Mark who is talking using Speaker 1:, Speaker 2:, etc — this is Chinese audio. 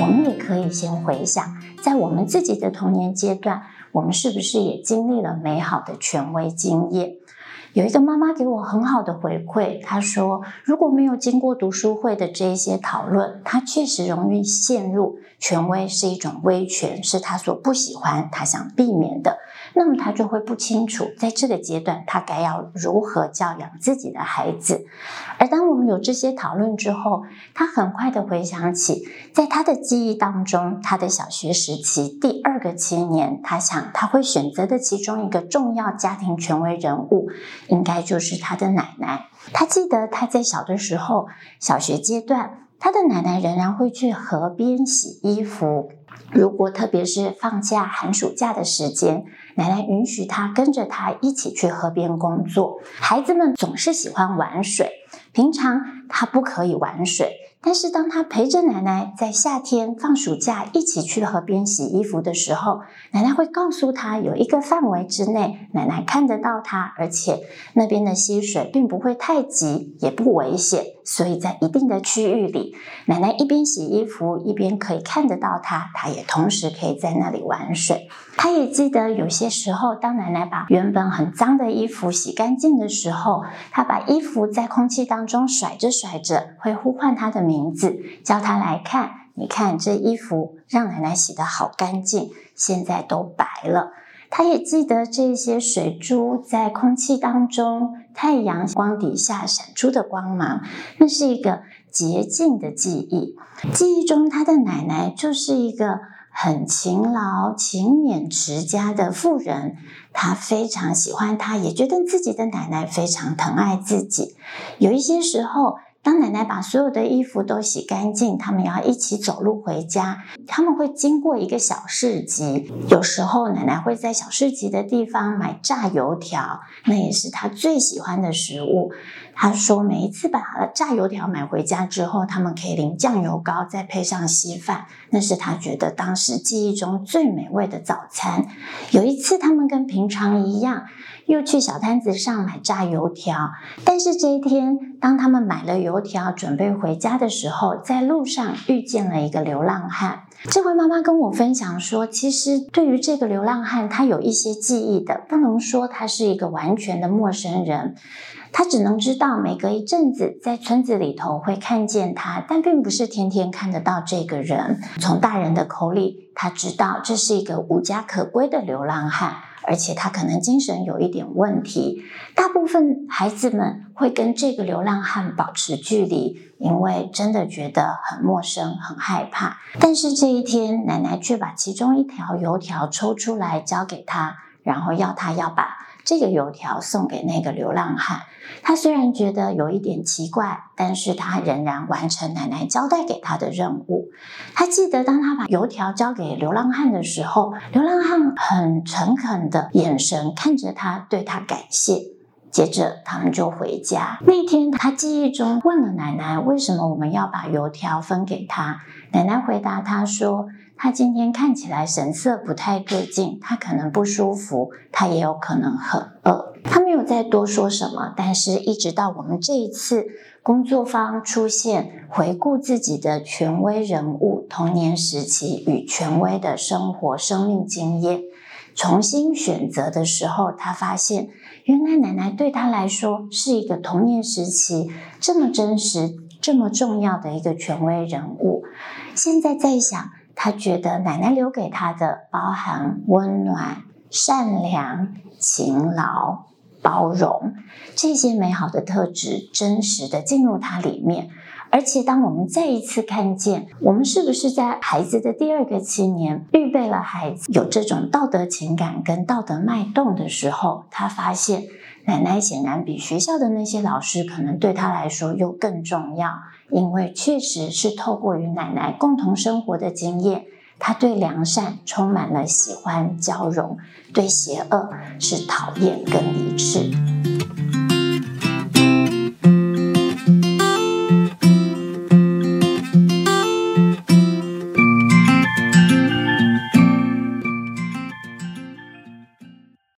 Speaker 1: 我们也可以先回想，在我们自己的童年阶段，我们是不是也经历了美好的权威经验？有一个妈妈给我很好的回馈，她说：“如果没有经过读书会的这一些讨论，她确实容易陷入权威是一种威权，是她所不喜欢、她想避免的。那么他就会不清楚，在这个阶段，他该要如何教养自己的孩子。而当我们有这些讨论之后，他很快的回想起，在他的记忆当中，他的小学时期第二个青年，他想他会选择的其中一个重要家庭权威人物。”应该就是他的奶奶。他记得他在小的时候，小学阶段，他的奶奶仍然会去河边洗衣服。如果特别是放假、寒暑假的时间，奶奶允许他跟着他一起去河边工作。孩子们总是喜欢玩水，平常他不可以玩水。但是当他陪着奶奶在夏天放暑假一起去河边洗衣服的时候，奶奶会告诉他，有一个范围之内，奶奶看得到他，而且那边的溪水并不会太急，也不危险，所以在一定的区域里，奶奶一边洗衣服一边可以看得到他，他也同时可以在那里玩水。他也记得有些时候，当奶奶把原本很脏的衣服洗干净的时候，他把衣服在空气当中甩着甩着，会呼唤他的名字。叫他来看，你看这衣服让奶奶洗得好干净，现在都白了。他也记得这些水珠在空气当中，太阳光底下闪出的光芒，那是一个洁净的记忆。记忆中，他的奶奶就是一个很勤劳、勤勉、持家的妇人。他非常喜欢她，也觉得自己的奶奶非常疼爱自己。有一些时候，当奶奶把所有的衣服都洗干净，他们要一起走路回家。他们会经过一个小市集，有时候奶奶会在小市集的地方买炸油条，那也是她最喜欢的食物。他说，每一次把炸油条买回家之后，他们可以淋酱油膏，再配上稀饭，那是他觉得当时记忆中最美味的早餐。有一次，他们跟平常一样。又去小摊子上买炸油条，但是这一天，当他们买了油条准备回家的时候，在路上遇见了一个流浪汉。这位妈妈跟我分享说，其实对于这个流浪汉，他有一些记忆的，不能说他是一个完全的陌生人，他只能知道每隔一阵子在村子里头会看见他，但并不是天天看得到这个人。从大人的口里，他知道这是一个无家可归的流浪汉。而且他可能精神有一点问题，大部分孩子们会跟这个流浪汉保持距离，因为真的觉得很陌生、很害怕。但是这一天，奶奶却把其中一条油条抽出来交给他，然后要他要把这个油条送给那个流浪汉。他虽然觉得有一点奇怪，但是他仍然完成奶奶交代给他的任务。他记得，当他把油条交给流浪汉的时候，流浪汉很诚恳的眼神看着他，对他感谢。接着，他们就回家。那天，他记忆中问了奶奶：“为什么我们要把油条分给他？”奶奶回答他说：“他今天看起来神色不太对劲，他可能不舒服，他也有可能很饿。”他没有再多说什么，但是一直到我们这一次工作坊出现，回顾自己的权威人物童年时期与权威的生活生命经验，重新选择的时候，他发现原来奶奶对他来说是一个童年时期这么真实、这么重要的一个权威人物。现在在想，他觉得奶奶留给他的包含温暖、善良、勤劳。包容这些美好的特质，真实的进入他里面。而且，当我们再一次看见，我们是不是在孩子的第二个七年预备了孩子有这种道德情感跟道德脉动的时候，他发现奶奶显然比学校的那些老师可能对他来说又更重要，因为确实是透过与奶奶共同生活的经验。他对良善充满了喜欢交融，对邪恶是讨厌跟离斥。